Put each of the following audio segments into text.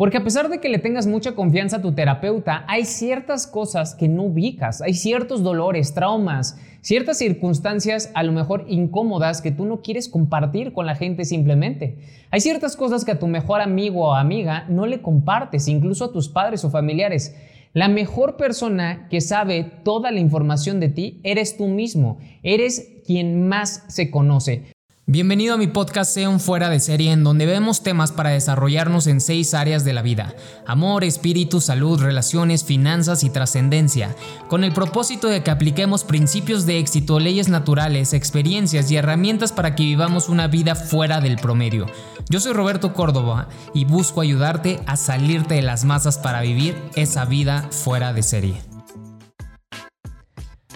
Porque a pesar de que le tengas mucha confianza a tu terapeuta, hay ciertas cosas que no ubicas, hay ciertos dolores, traumas, ciertas circunstancias a lo mejor incómodas que tú no quieres compartir con la gente simplemente. Hay ciertas cosas que a tu mejor amigo o amiga no le compartes, incluso a tus padres o familiares. La mejor persona que sabe toda la información de ti eres tú mismo, eres quien más se conoce. Bienvenido a mi podcast Sea fuera de serie en donde vemos temas para desarrollarnos en seis áreas de la vida. Amor, espíritu, salud, relaciones, finanzas y trascendencia. Con el propósito de que apliquemos principios de éxito, leyes naturales, experiencias y herramientas para que vivamos una vida fuera del promedio. Yo soy Roberto Córdoba y busco ayudarte a salirte de las masas para vivir esa vida fuera de serie.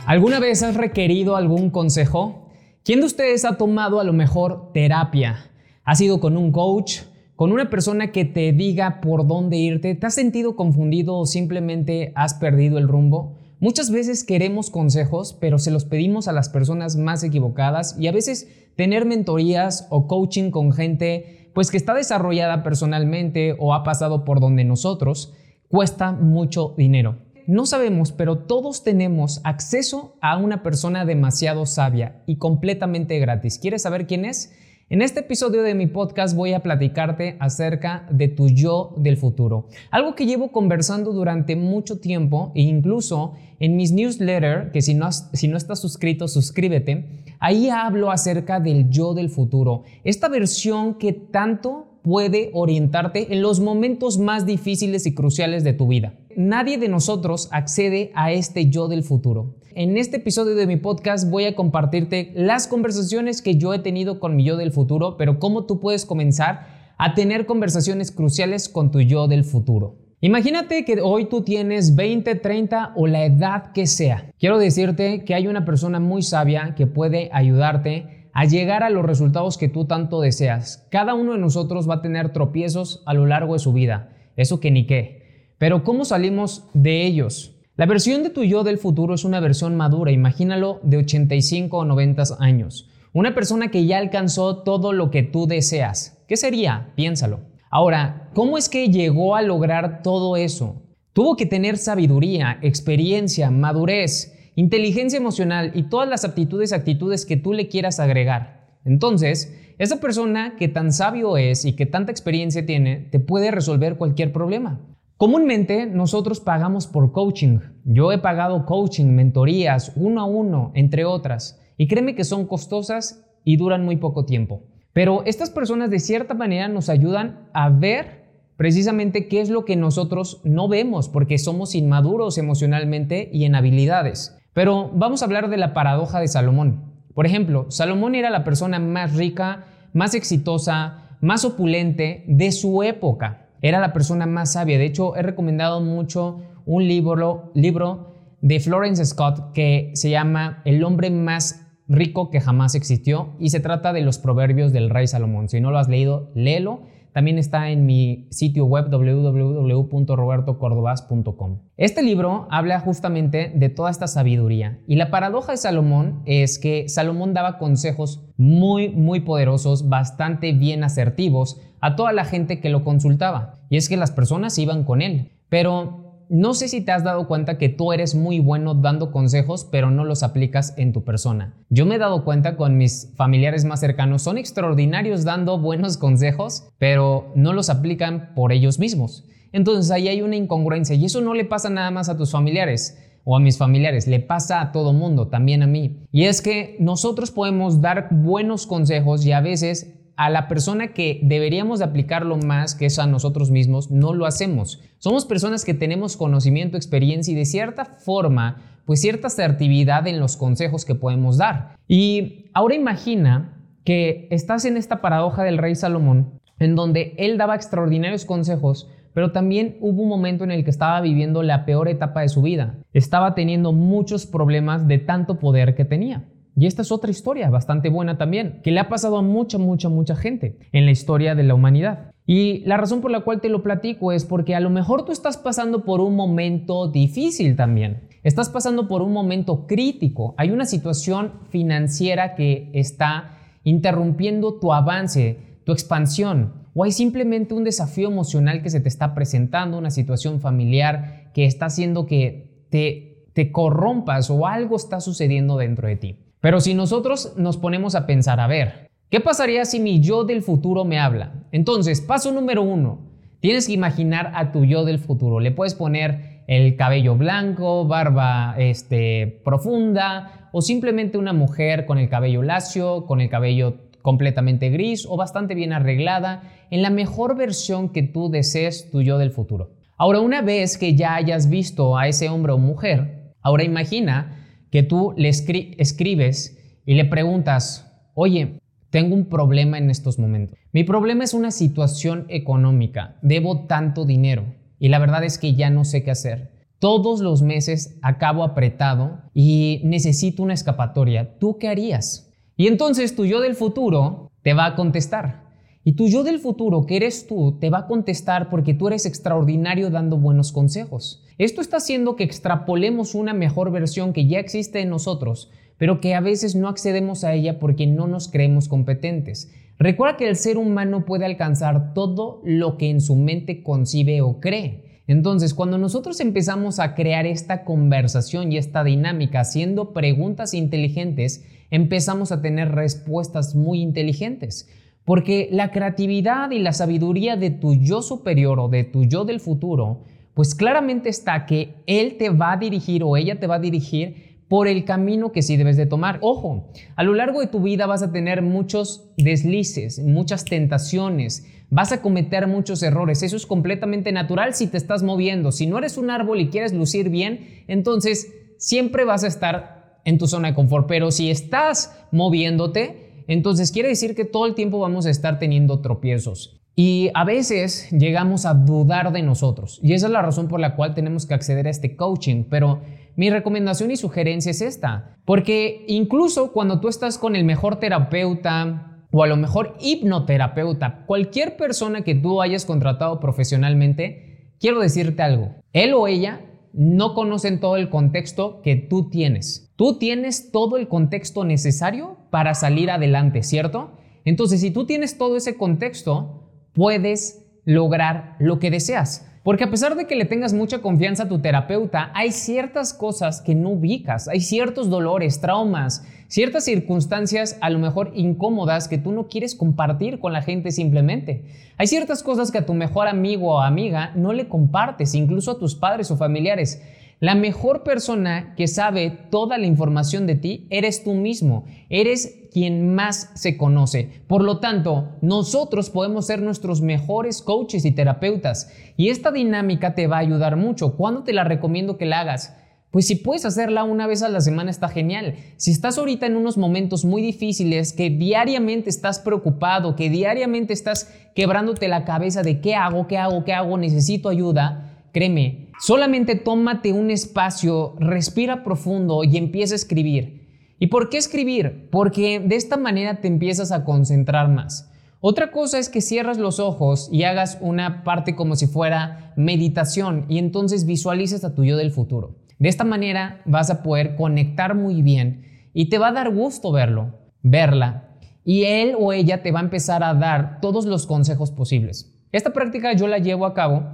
¿Alguna vez has requerido algún consejo? ¿Quién de ustedes ha tomado a lo mejor terapia? ¿Ha sido con un coach? ¿Con una persona que te diga por dónde irte? ¿Te has sentido confundido o simplemente has perdido el rumbo? Muchas veces queremos consejos, pero se los pedimos a las personas más equivocadas y a veces tener mentorías o coaching con gente pues que está desarrollada personalmente o ha pasado por donde nosotros cuesta mucho dinero no sabemos, pero todos tenemos acceso a una persona demasiado sabia y completamente gratis. ¿Quieres saber quién es? En este episodio de mi podcast voy a platicarte acerca de tu yo del futuro. Algo que llevo conversando durante mucho tiempo e incluso en mis newsletters, que si no, si no estás suscrito, suscríbete, ahí hablo acerca del yo del futuro. Esta versión que tanto puede orientarte en los momentos más difíciles y cruciales de tu vida. Nadie de nosotros accede a este yo del futuro. En este episodio de mi podcast voy a compartirte las conversaciones que yo he tenido con mi yo del futuro, pero cómo tú puedes comenzar a tener conversaciones cruciales con tu yo del futuro. Imagínate que hoy tú tienes 20, 30 o la edad que sea. Quiero decirte que hay una persona muy sabia que puede ayudarte a llegar a los resultados que tú tanto deseas. Cada uno de nosotros va a tener tropiezos a lo largo de su vida. Eso que ni qué. Pero ¿cómo salimos de ellos? La versión de tu yo del futuro es una versión madura, imagínalo de 85 o 90 años. Una persona que ya alcanzó todo lo que tú deseas. ¿Qué sería? Piénsalo. Ahora, ¿cómo es que llegó a lograr todo eso? Tuvo que tener sabiduría, experiencia, madurez, inteligencia emocional y todas las aptitudes y actitudes que tú le quieras agregar. Entonces, esa persona que tan sabio es y que tanta experiencia tiene, te puede resolver cualquier problema. Comúnmente nosotros pagamos por coaching. Yo he pagado coaching, mentorías, uno a uno, entre otras. Y créeme que son costosas y duran muy poco tiempo. Pero estas personas de cierta manera nos ayudan a ver precisamente qué es lo que nosotros no vemos porque somos inmaduros emocionalmente y en habilidades. Pero vamos a hablar de la paradoja de Salomón. Por ejemplo, Salomón era la persona más rica, más exitosa, más opulente de su época. Era la persona más sabia. De hecho, he recomendado mucho un libro, libro de Florence Scott que se llama El hombre más rico que jamás existió y se trata de los proverbios del rey Salomón. Si no lo has leído, léelo. También está en mi sitio web www.robertocordobas.com. Este libro habla justamente de toda esta sabiduría y la paradoja de Salomón es que Salomón daba consejos muy, muy poderosos, bastante bien asertivos a toda la gente que lo consultaba. Y es que las personas iban con él. Pero no sé si te has dado cuenta que tú eres muy bueno dando consejos, pero no los aplicas en tu persona. Yo me he dado cuenta con mis familiares más cercanos, son extraordinarios dando buenos consejos, pero no los aplican por ellos mismos. Entonces ahí hay una incongruencia y eso no le pasa nada más a tus familiares o a mis familiares, le pasa a todo mundo, también a mí. Y es que nosotros podemos dar buenos consejos y a veces a la persona que deberíamos de aplicarlo más, que es a nosotros mismos, no lo hacemos. Somos personas que tenemos conocimiento, experiencia y de cierta forma, pues cierta asertividad en los consejos que podemos dar. Y ahora imagina que estás en esta paradoja del rey Salomón, en donde él daba extraordinarios consejos, pero también hubo un momento en el que estaba viviendo la peor etapa de su vida. Estaba teniendo muchos problemas de tanto poder que tenía. Y esta es otra historia bastante buena también, que le ha pasado a mucha, mucha, mucha gente en la historia de la humanidad. Y la razón por la cual te lo platico es porque a lo mejor tú estás pasando por un momento difícil también. Estás pasando por un momento crítico. Hay una situación financiera que está interrumpiendo tu avance, tu expansión. o hay simplemente un desafío emocional que se te está presentando, una situación familiar que está haciendo que te, te corrompas o algo está sucediendo dentro de ti. Pero si nosotros nos ponemos a pensar, a ver, ¿qué pasaría si mi yo del futuro me habla? Entonces, paso número uno, tienes que imaginar a tu yo del futuro. Le puedes poner el cabello blanco, barba este, profunda o simplemente una mujer con el cabello lacio, con el cabello completamente gris o bastante bien arreglada, en la mejor versión que tú desees tu yo del futuro. Ahora, una vez que ya hayas visto a ese hombre o mujer, ahora imagina que tú le escribes y le preguntas, oye, tengo un problema en estos momentos. Mi problema es una situación económica, debo tanto dinero y la verdad es que ya no sé qué hacer. Todos los meses acabo apretado y necesito una escapatoria. ¿Tú qué harías? Y entonces tu yo del futuro te va a contestar. Y tu yo del futuro, que eres tú, te va a contestar porque tú eres extraordinario dando buenos consejos. Esto está haciendo que extrapolemos una mejor versión que ya existe en nosotros, pero que a veces no accedemos a ella porque no nos creemos competentes. Recuerda que el ser humano puede alcanzar todo lo que en su mente concibe o cree. Entonces, cuando nosotros empezamos a crear esta conversación y esta dinámica haciendo preguntas inteligentes, empezamos a tener respuestas muy inteligentes. Porque la creatividad y la sabiduría de tu yo superior o de tu yo del futuro, pues claramente está que él te va a dirigir o ella te va a dirigir por el camino que sí debes de tomar. Ojo, a lo largo de tu vida vas a tener muchos deslices, muchas tentaciones, vas a cometer muchos errores. Eso es completamente natural si te estás moviendo. Si no eres un árbol y quieres lucir bien, entonces siempre vas a estar en tu zona de confort. Pero si estás moviéndote, entonces quiere decir que todo el tiempo vamos a estar teniendo tropiezos. Y a veces llegamos a dudar de nosotros. Y esa es la razón por la cual tenemos que acceder a este coaching. Pero mi recomendación y sugerencia es esta, porque incluso cuando tú estás con el mejor terapeuta o a lo mejor hipnoterapeuta, cualquier persona que tú hayas contratado profesionalmente, quiero decirte algo, él o ella no conocen todo el contexto que tú tienes. Tú tienes todo el contexto necesario para salir adelante, ¿cierto? Entonces, si tú tienes todo ese contexto, puedes lograr lo que deseas. Porque a pesar de que le tengas mucha confianza a tu terapeuta, hay ciertas cosas que no ubicas, hay ciertos dolores, traumas, ciertas circunstancias a lo mejor incómodas que tú no quieres compartir con la gente simplemente. Hay ciertas cosas que a tu mejor amigo o amiga no le compartes, incluso a tus padres o familiares. La mejor persona que sabe toda la información de ti eres tú mismo, eres quien más se conoce. Por lo tanto, nosotros podemos ser nuestros mejores coaches y terapeutas y esta dinámica te va a ayudar mucho. ¿Cuándo te la recomiendo que la hagas? Pues si puedes hacerla una vez a la semana está genial. Si estás ahorita en unos momentos muy difíciles, que diariamente estás preocupado, que diariamente estás quebrándote la cabeza de qué hago, qué hago, qué hago, necesito ayuda, Créeme, solamente tómate un espacio, respira profundo y empieza a escribir. ¿Y por qué escribir? Porque de esta manera te empiezas a concentrar más. Otra cosa es que cierras los ojos y hagas una parte como si fuera meditación y entonces visualices a tu yo del futuro. De esta manera vas a poder conectar muy bien y te va a dar gusto verlo, verla. Y él o ella te va a empezar a dar todos los consejos posibles. Esta práctica yo la llevo a cabo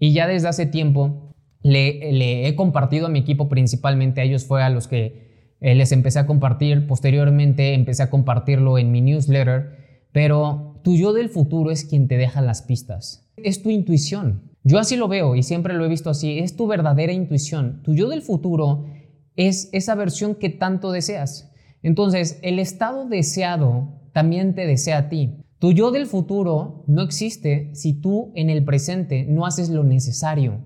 y ya desde hace tiempo le, he compartido a mi equipo principalmente, a ellos fue a los que eh, les empecé a compartir, posteriormente empecé a compartirlo en mi newsletter, pero tu yo del futuro es quien te deja las pistas, es tu intuición. Yo así lo veo y siempre lo he visto así, es tu verdadera intuición. Tu yo del futuro es esa versión que tanto deseas. Entonces, el estado deseado también te desea a ti. Tu yo del futuro no existe si tú en el presente no haces lo necesario.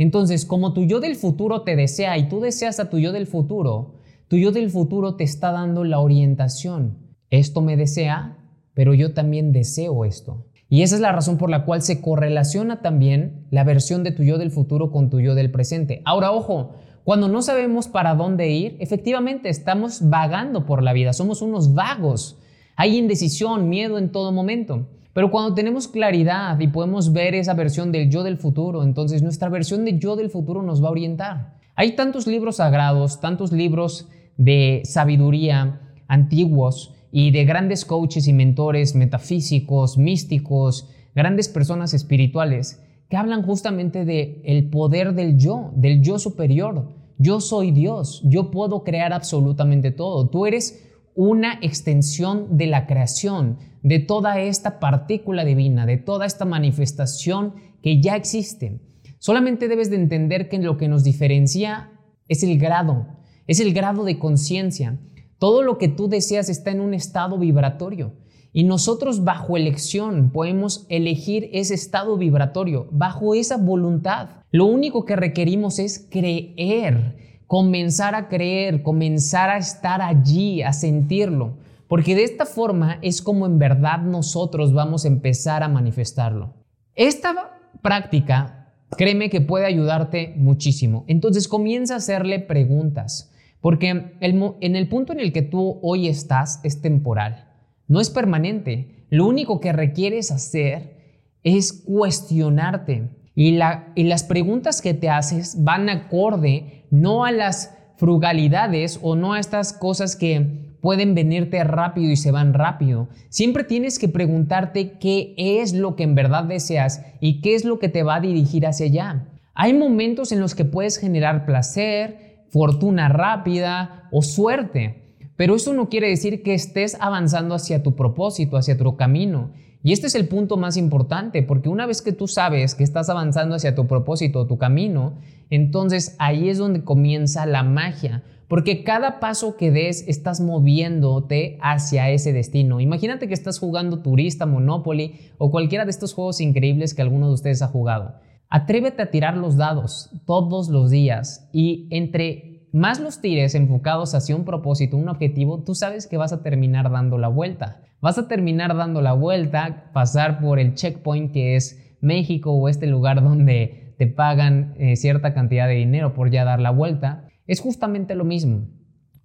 Entonces, como tu yo del futuro te desea y tú deseas a tu yo del futuro, tu yo del futuro te está dando la orientación. Esto me desea, pero yo también deseo esto. Y esa es la razón por la cual se correlaciona también la versión de tu yo del futuro con tu yo del presente. Ahora, ojo, cuando no sabemos para dónde ir, efectivamente estamos vagando por la vida, somos unos vagos. Hay indecisión, miedo en todo momento. Pero cuando tenemos claridad y podemos ver esa versión del yo del futuro, entonces nuestra versión de yo del futuro nos va a orientar. Hay tantos libros sagrados, tantos libros de sabiduría antiguos y de grandes coaches y mentores metafísicos, místicos, grandes personas espirituales que hablan justamente de el poder del yo, del yo superior. Yo soy Dios, yo puedo crear absolutamente todo. Tú eres una extensión de la creación, de toda esta partícula divina, de toda esta manifestación que ya existe. Solamente debes de entender que lo que nos diferencia es el grado, es el grado de conciencia. Todo lo que tú deseas está en un estado vibratorio. Y nosotros bajo elección podemos elegir ese estado vibratorio, bajo esa voluntad. Lo único que requerimos es creer, comenzar a creer, comenzar a estar allí, a sentirlo. Porque de esta forma es como en verdad nosotros vamos a empezar a manifestarlo. Esta práctica créeme que puede ayudarte muchísimo. Entonces comienza a hacerle preguntas, porque en el punto en el que tú hoy estás es temporal, no es permanente. Lo único que requieres hacer es cuestionarte. Y, y las preguntas que te haces van acorde no a las frugalidades o no a estas cosas que pueden venirte rápido y se van rápido. Siempre tienes que preguntarte qué es lo que en verdad deseas y qué es lo que te va a dirigir hacia allá. Hay momentos en los que puedes generar placer, fortuna rápida o suerte, pero eso no quiere decir que estés avanzando hacia tu propósito, hacia tu camino. Y este es el punto más importante, porque una vez que tú sabes que estás avanzando hacia tu propósito, tu camino, entonces ahí es donde comienza la magia, porque cada paso que des estás moviéndote hacia ese destino. Imagínate que estás jugando turista, Monopoly o cualquiera de estos juegos increíbles que alguno de ustedes ha jugado. Atrévete a tirar los dados todos los días y entre más los tires enfocados hacia un propósito, un objetivo, tú sabes que vas a terminar dando la vuelta. Vas a terminar dando la vuelta, pasar por el checkpoint que es México o este lugar donde te pagan eh, cierta cantidad de dinero por ya dar la vuelta es justamente lo mismo.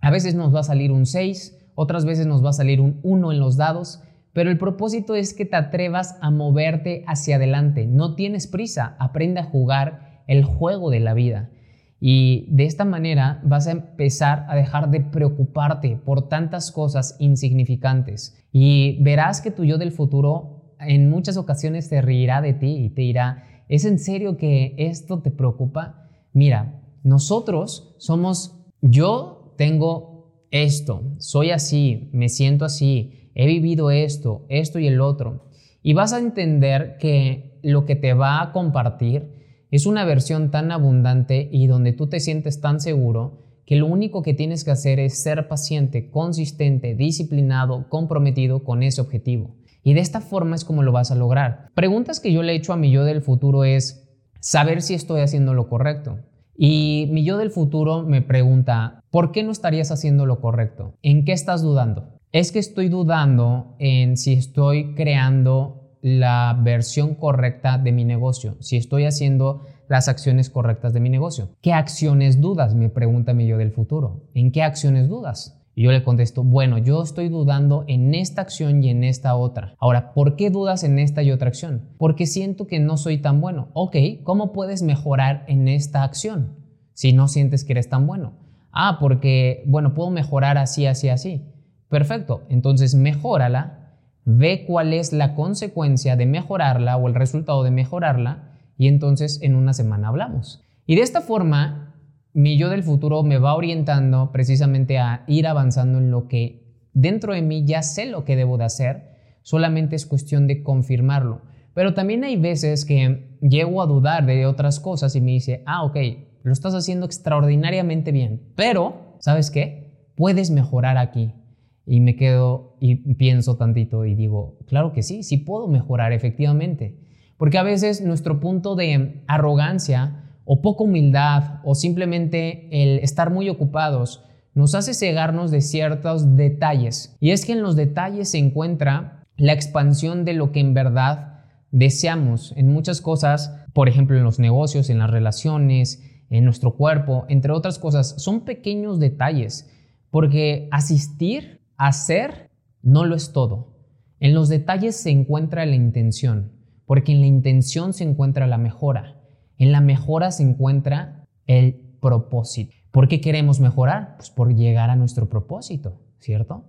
A veces nos va a salir un 6, otras veces nos va a salir un 1 en los dados, pero el propósito es que te atrevas a moverte hacia adelante. No tienes prisa, aprende a jugar el juego de la vida. Y de esta manera vas a empezar a dejar de preocuparte por tantas cosas insignificantes. Y verás que tu yo del futuro en muchas ocasiones te reirá de ti y te dirá, ¿es en serio que esto te preocupa? Mira, nosotros somos, yo tengo esto, soy así, me siento así, he vivido esto, esto y el otro. Y vas a entender que lo que te va a compartir es una versión tan abundante y donde tú te sientes tan seguro que lo único que tienes que hacer es ser paciente, consistente, disciplinado, comprometido con ese objetivo. Y de esta forma es como lo vas a lograr. Preguntas que yo le he hecho a mi yo del futuro es saber si estoy haciendo lo correcto. Y mi yo del futuro me pregunta, ¿por qué no estarías haciendo lo correcto? ¿En qué estás dudando? Es que estoy dudando en si estoy creando la versión correcta de mi negocio, si estoy haciendo las acciones correctas de mi negocio. ¿Qué acciones dudas? Me pregunta mi yo del futuro. ¿En qué acciones dudas? Y yo le contesto, bueno, yo estoy dudando en esta acción y en esta otra. Ahora, ¿por qué dudas en esta y otra acción? Porque siento que no soy tan bueno. Ok, ¿cómo puedes mejorar en esta acción si no sientes que eres tan bueno? Ah, porque, bueno, puedo mejorar así, así, así. Perfecto, entonces mejórala, ve cuál es la consecuencia de mejorarla o el resultado de mejorarla y entonces en una semana hablamos. Y de esta forma mi yo del futuro me va orientando precisamente a ir avanzando en lo que dentro de mí ya sé lo que debo de hacer, solamente es cuestión de confirmarlo. Pero también hay veces que llego a dudar de otras cosas y me dice, ah, ok, lo estás haciendo extraordinariamente bien, pero, ¿sabes qué? Puedes mejorar aquí. Y me quedo y pienso tantito y digo, claro que sí, sí puedo mejorar efectivamente. Porque a veces nuestro punto de arrogancia o poca humildad o simplemente el estar muy ocupados nos hace cegarnos de ciertos detalles. Y es que en los detalles se encuentra la expansión de lo que en verdad deseamos en muchas cosas, por ejemplo en los negocios, en las relaciones, en nuestro cuerpo, entre otras cosas. Son pequeños detalles, porque asistir, hacer, no lo es todo. En los detalles se encuentra la intención, porque en la intención se encuentra la mejora. En la mejora se encuentra el propósito. ¿Por qué queremos mejorar? Pues por llegar a nuestro propósito, ¿cierto?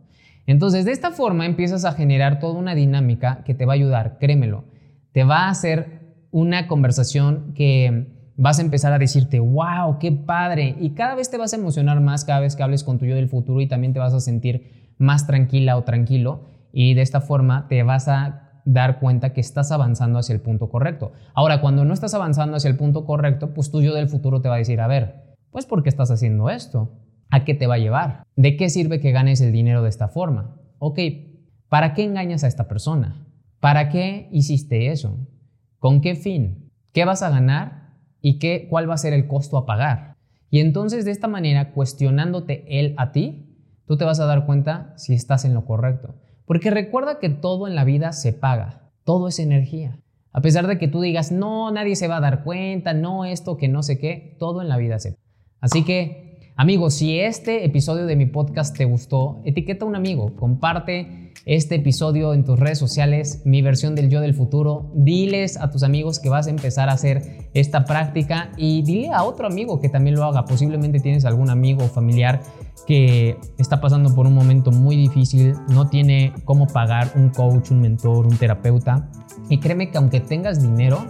Entonces, de esta forma empiezas a generar toda una dinámica que te va a ayudar, créemelo. te va a hacer una conversación que vas a empezar a decirte, wow, qué padre. Y cada vez te vas a emocionar más cada vez que hables con tu yo del futuro y también te vas a sentir más tranquila o tranquilo. Y de esta forma te vas a dar cuenta que estás avanzando hacia el punto correcto. Ahora, cuando no estás avanzando hacia el punto correcto, pues tu yo del futuro te va a decir, a ver, pues ¿por qué estás haciendo esto? ¿A qué te va a llevar? ¿De qué sirve que ganes el dinero de esta forma? Ok, ¿para qué engañas a esta persona? ¿Para qué hiciste eso? ¿Con qué fin? ¿Qué vas a ganar? ¿Y qué, cuál va a ser el costo a pagar? Y entonces de esta manera, cuestionándote él a ti, tú te vas a dar cuenta si estás en lo correcto. Porque recuerda que todo en la vida se paga, todo es energía. A pesar de que tú digas, no, nadie se va a dar cuenta, no esto, que no sé qué, todo en la vida se paga. Así que, amigos, si este episodio de mi podcast te gustó, etiqueta a un amigo, comparte este episodio en tus redes sociales, mi versión del yo del futuro, diles a tus amigos que vas a empezar a hacer esta práctica y dile a otro amigo que también lo haga. Posiblemente tienes algún amigo o familiar que está pasando por un momento muy difícil, no tiene cómo pagar un coach, un mentor, un terapeuta. Y créeme que aunque tengas dinero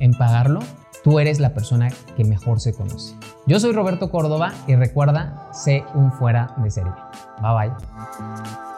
en pagarlo, tú eres la persona que mejor se conoce. Yo soy Roberto Córdoba y recuerda, sé un fuera de serie. Bye bye.